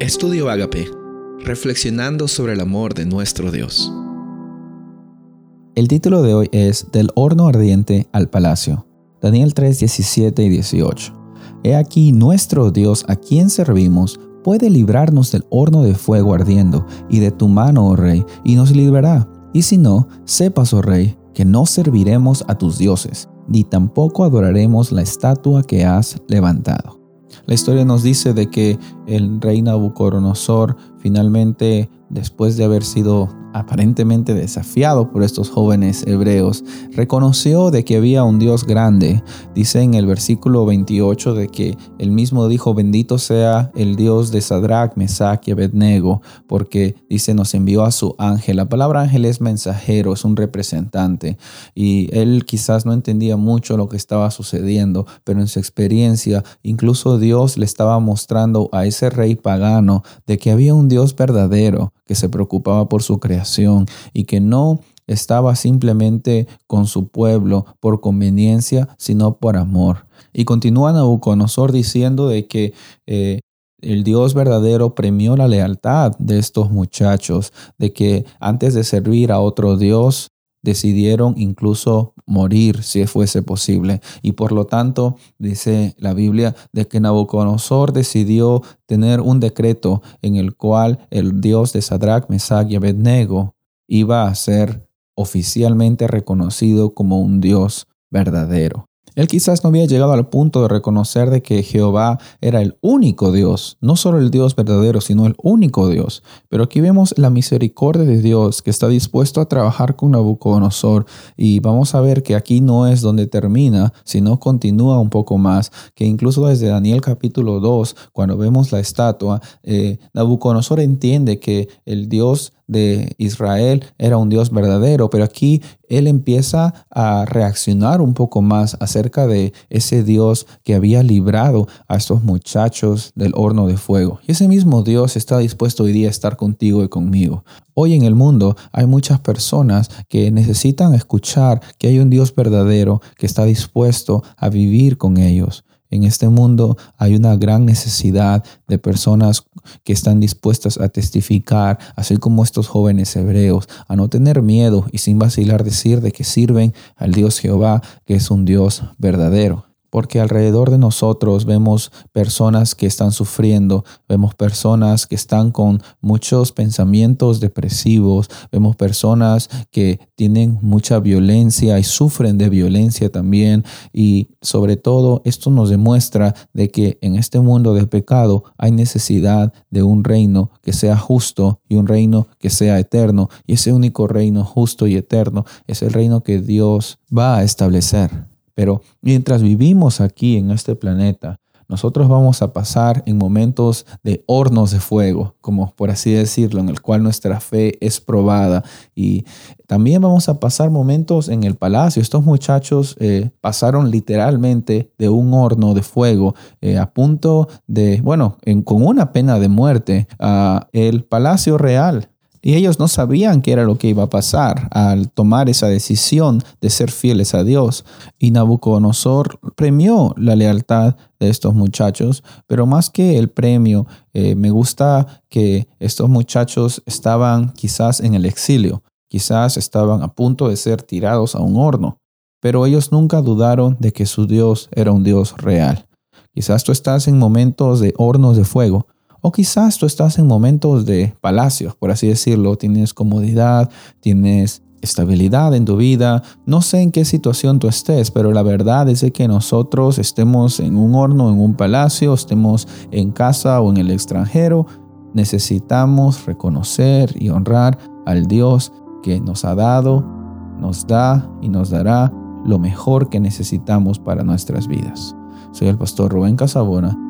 Estudio Agape, reflexionando sobre el amor de nuestro Dios. El título de hoy es Del horno ardiente al palacio. Daniel 3, 17 y 18. He aquí nuestro Dios a quien servimos puede librarnos del horno de fuego ardiendo y de tu mano, oh rey, y nos librará. Y si no, sepas, oh rey, que no serviremos a tus dioses, ni tampoco adoraremos la estatua que has levantado. La historia nos dice de que el rey Nabucodonosor finalmente, después de haber sido aparentemente desafiado por estos jóvenes hebreos, reconoció de que había un Dios grande. Dice en el versículo 28 de que el mismo dijo, bendito sea el Dios de Sadrach, Mesach y Abednego, porque dice, nos envió a su ángel. La palabra ángel es mensajero, es un representante. Y él quizás no entendía mucho lo que estaba sucediendo, pero en su experiencia, incluso Dios le estaba mostrando a ese rey pagano de que había un Dios verdadero que se preocupaba por su creación y que no estaba simplemente con su pueblo por conveniencia, sino por amor. Y continúa Nabucodonosor diciendo de que eh, el Dios verdadero premió la lealtad de estos muchachos, de que antes de servir a otro Dios, decidieron incluso morir si fuese posible. Y por lo tanto, dice la Biblia, de que Nabucodonosor decidió tener un decreto en el cual el Dios de Sadrach, Mesach y Abednego iba a ser oficialmente reconocido como un Dios verdadero. Él quizás no había llegado al punto de reconocer de que Jehová era el único Dios, no solo el Dios verdadero, sino el único Dios. Pero aquí vemos la misericordia de Dios que está dispuesto a trabajar con Nabucodonosor y vamos a ver que aquí no es donde termina, sino continúa un poco más, que incluso desde Daniel capítulo 2, cuando vemos la estatua, eh, Nabucodonosor entiende que el Dios de Israel era un Dios verdadero, pero aquí él empieza a reaccionar un poco más acerca de ese Dios que había librado a estos muchachos del horno de fuego. Y ese mismo Dios está dispuesto hoy día a estar contigo y conmigo. Hoy en el mundo hay muchas personas que necesitan escuchar que hay un Dios verdadero que está dispuesto a vivir con ellos. En este mundo hay una gran necesidad de personas que están dispuestas a testificar, así como estos jóvenes hebreos, a no tener miedo y sin vacilar decir de que sirven al Dios Jehová, que es un Dios verdadero porque alrededor de nosotros vemos personas que están sufriendo, vemos personas que están con muchos pensamientos depresivos, vemos personas que tienen mucha violencia y sufren de violencia también y sobre todo esto nos demuestra de que en este mundo de pecado hay necesidad de un reino que sea justo y un reino que sea eterno y ese único reino justo y eterno es el reino que Dios va a establecer. Pero mientras vivimos aquí en este planeta, nosotros vamos a pasar en momentos de hornos de fuego, como por así decirlo, en el cual nuestra fe es probada. Y también vamos a pasar momentos en el palacio. Estos muchachos eh, pasaron literalmente de un horno de fuego eh, a punto de, bueno, con una pena de muerte, a el palacio real. Y ellos no sabían qué era lo que iba a pasar al tomar esa decisión de ser fieles a Dios. Y Nabucodonosor premió la lealtad de estos muchachos, pero más que el premio, eh, me gusta que estos muchachos estaban quizás en el exilio, quizás estaban a punto de ser tirados a un horno, pero ellos nunca dudaron de que su Dios era un Dios real. Quizás tú estás en momentos de hornos de fuego, o quizás tú estás en momentos de palacios, por así decirlo, tienes comodidad, tienes estabilidad en tu vida. No sé en qué situación tú estés, pero la verdad es que nosotros estemos en un horno, en un palacio, estemos en casa o en el extranjero, necesitamos reconocer y honrar al Dios que nos ha dado, nos da y nos dará lo mejor que necesitamos para nuestras vidas. Soy el pastor Rubén Casabona